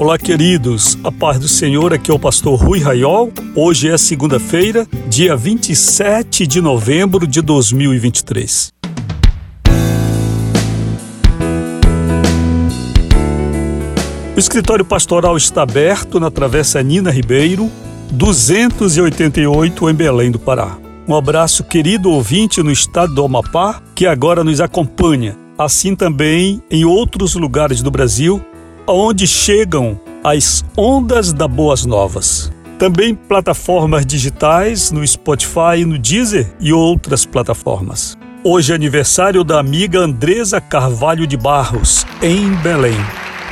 Olá, queridos. A paz do Senhor, aqui é o pastor Rui Raiol. Hoje é segunda-feira, dia 27 de novembro de 2023. O escritório pastoral está aberto na Travessa Nina Ribeiro, 288 em Belém do Pará. Um abraço, querido ouvinte no estado do Amapá, que agora nos acompanha, assim também em outros lugares do Brasil onde chegam as ondas da Boas Novas. Também plataformas digitais no Spotify, no Deezer e outras plataformas. Hoje é aniversário da amiga Andresa Carvalho de Barros, em Belém.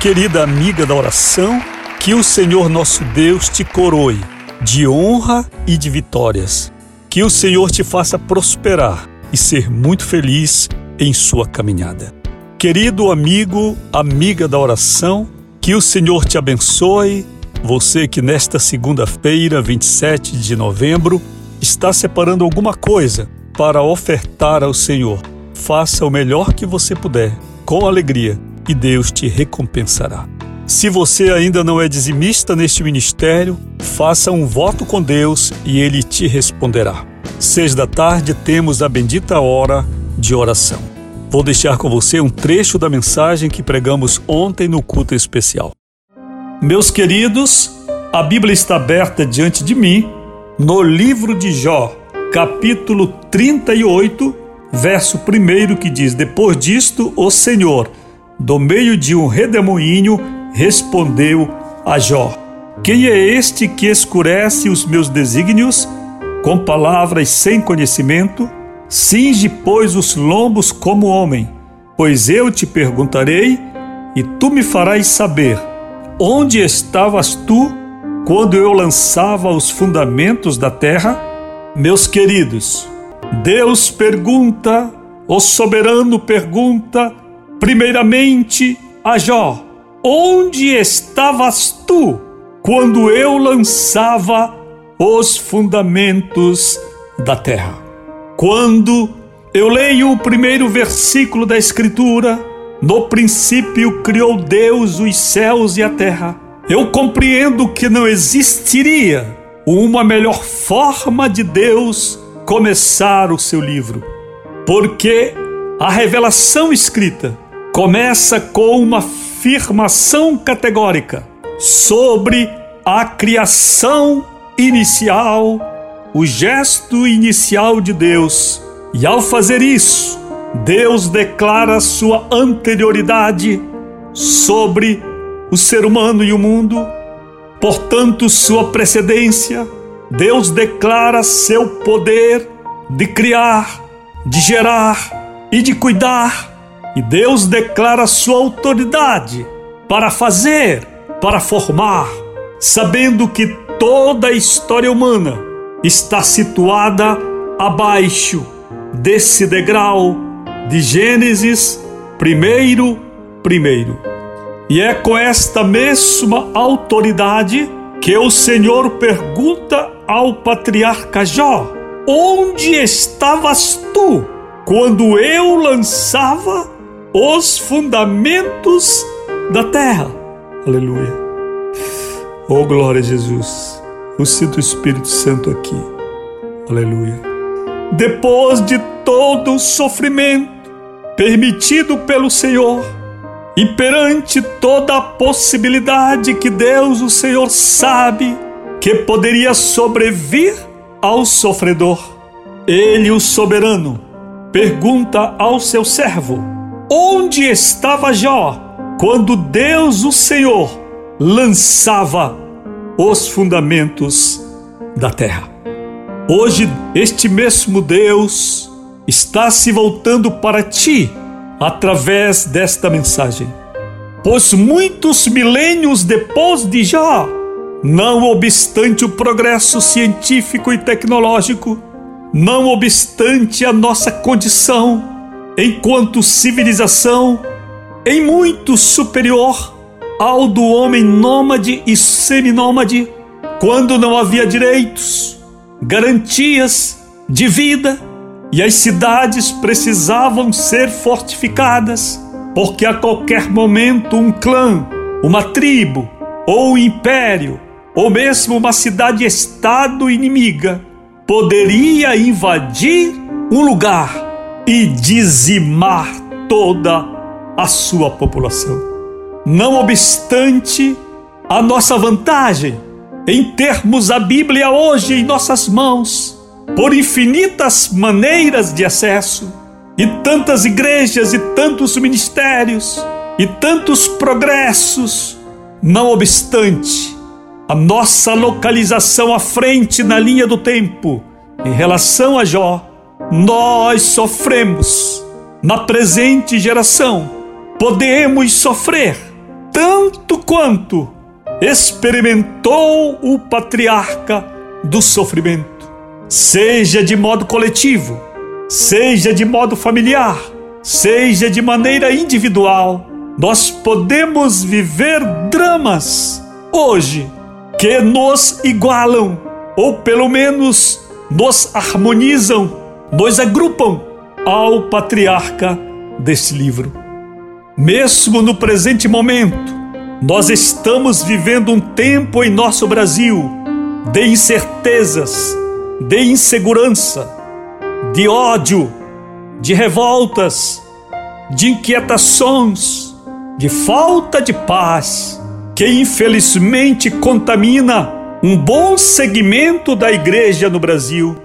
Querida amiga da oração, que o Senhor nosso Deus te coroe de honra e de vitórias. Que o Senhor te faça prosperar e ser muito feliz em sua caminhada. Querido amigo, amiga da oração, que o Senhor te abençoe. Você que nesta segunda-feira, 27 de novembro, está separando alguma coisa para ofertar ao Senhor. Faça o melhor que você puder, com alegria, e Deus te recompensará. Se você ainda não é dizimista neste ministério, faça um voto com Deus e ele te responderá. Seis da tarde temos a bendita hora de oração. Vou deixar com você um trecho da mensagem que pregamos ontem no culto especial. Meus queridos, a Bíblia está aberta diante de mim no livro de Jó, capítulo 38, verso 1 que diz: Depois disto, o Senhor, do meio de um redemoinho, respondeu a Jó: Quem é este que escurece os meus desígnios com palavras sem conhecimento? Cinge, pois, os lombos como homem, pois eu te perguntarei e tu me farás saber: onde estavas tu quando eu lançava os fundamentos da terra? Meus queridos, Deus pergunta, o soberano pergunta, primeiramente a Jó: onde estavas tu quando eu lançava os fundamentos da terra? Quando eu leio o primeiro versículo da Escritura, no princípio criou Deus os céus e a terra, eu compreendo que não existiria uma melhor forma de Deus começar o seu livro, porque a revelação escrita começa com uma afirmação categórica sobre a criação inicial o gesto inicial de Deus. E ao fazer isso, Deus declara sua anterioridade sobre o ser humano e o mundo, portanto, sua precedência. Deus declara seu poder de criar, de gerar e de cuidar. E Deus declara sua autoridade para fazer, para formar, sabendo que toda a história humana está situada abaixo desse degrau de Gênesis primeiro, primeiro. E é com esta mesma autoridade que o Senhor pergunta ao patriarca Jó: Onde estavas tu quando eu lançava os fundamentos da terra? Aleluia. Oh, glória a Jesus. Eu sinto o Espírito Santo aqui. Aleluia. Depois de todo o sofrimento permitido pelo Senhor e perante toda a possibilidade que Deus, o Senhor, sabe que poderia sobrevir ao sofredor, ele, o soberano, pergunta ao seu servo: Onde estava Jó quando Deus, o Senhor, lançava os fundamentos da terra. Hoje, este mesmo Deus está se voltando para ti através desta mensagem. Pois muitos milênios depois de já, não obstante o progresso científico e tecnológico, não obstante a nossa condição enquanto civilização em muito superior ao do homem nômade e seminômade, quando não havia direitos, garantias de vida e as cidades precisavam ser fortificadas, porque a qualquer momento um clã, uma tribo ou um império, ou mesmo uma cidade-estado inimiga, poderia invadir um lugar e dizimar toda a sua população. Não obstante a nossa vantagem em termos a Bíblia hoje em nossas mãos, por infinitas maneiras de acesso, e tantas igrejas e tantos ministérios e tantos progressos, não obstante a nossa localização à frente na linha do tempo em relação a Jó, nós sofremos. Na presente geração, podemos sofrer tanto quanto experimentou o patriarca do sofrimento, seja de modo coletivo, seja de modo familiar, seja de maneira individual. Nós podemos viver dramas hoje que nos igualam, ou pelo menos nos harmonizam, nos agrupam ao patriarca deste livro. Mesmo no presente momento, nós estamos vivendo um tempo em nosso Brasil de incertezas, de insegurança, de ódio, de revoltas, de inquietações, de falta de paz, que infelizmente contamina um bom segmento da igreja no Brasil,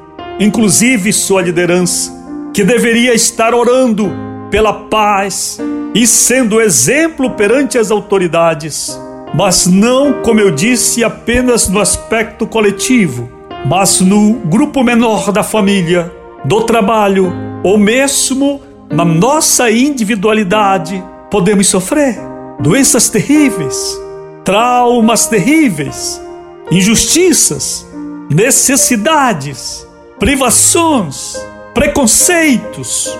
inclusive sua liderança, que deveria estar orando pela paz e sendo exemplo perante as autoridades, mas não, como eu disse, apenas no aspecto coletivo, mas no grupo menor da família, do trabalho ou mesmo na nossa individualidade, podemos sofrer doenças terríveis, traumas terríveis injustiças, necessidades, privações, preconceitos,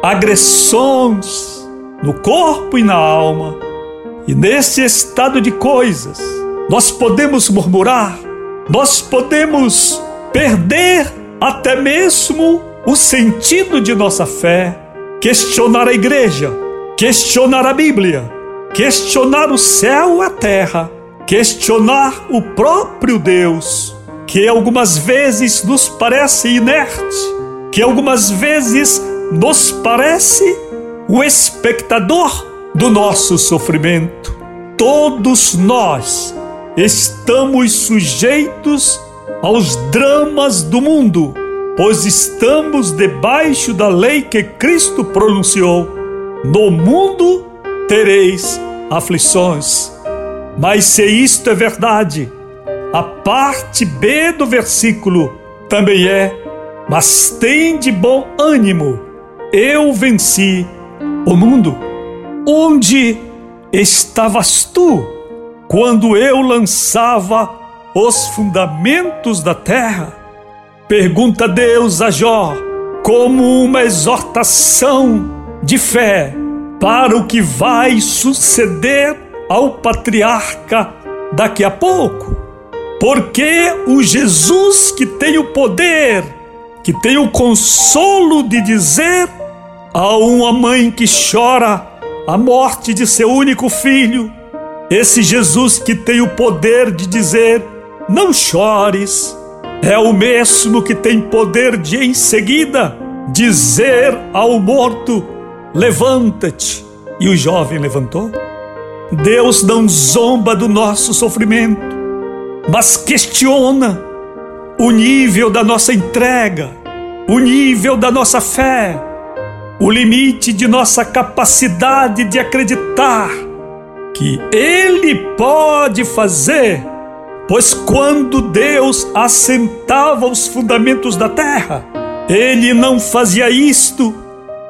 agressões no corpo e na alma. E nesse estado de coisas, nós podemos murmurar, nós podemos perder até mesmo o sentido de nossa fé, questionar a igreja, questionar a Bíblia, questionar o céu e a terra questionar o próprio Deus, que algumas vezes nos parece inerte, que algumas vezes nos parece o espectador do nosso sofrimento. Todos nós estamos sujeitos aos dramas do mundo, pois estamos debaixo da lei que Cristo pronunciou: No mundo tereis aflições. Mas se isto é verdade, a parte B do versículo também é: Mas tem de bom ânimo, eu venci o mundo. Onde estavas tu quando eu lançava os fundamentos da terra? Pergunta Deus a Jó, como uma exortação de fé para o que vai suceder ao patriarca daqui a pouco. Porque o Jesus que tem o poder, que tem o consolo de dizer a uma mãe que chora a morte de seu único filho, esse Jesus que tem o poder de dizer: não chores, é o mesmo que tem poder de em seguida dizer ao morto: levanta-te. E o jovem levantou. Deus não zomba do nosso sofrimento, mas questiona o nível da nossa entrega, o nível da nossa fé, o limite de nossa capacidade de acreditar que Ele pode fazer, pois quando Deus assentava os fundamentos da terra, Ele não fazia isto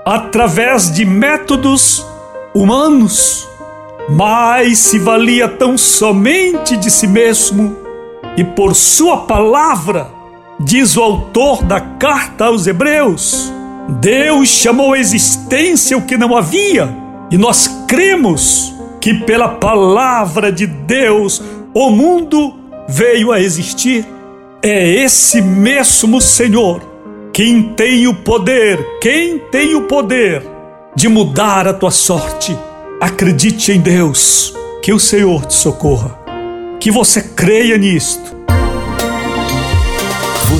através de métodos humanos mas se valia tão somente de si mesmo e por sua palavra diz o autor da carta aos Hebreus. Deus chamou à existência o que não havia, e nós cremos que pela palavra de Deus o mundo veio a existir. É esse mesmo Senhor quem tem o poder, quem tem o poder de mudar a tua sorte. Acredite em Deus, que o Senhor te socorra. Que você creia nisto.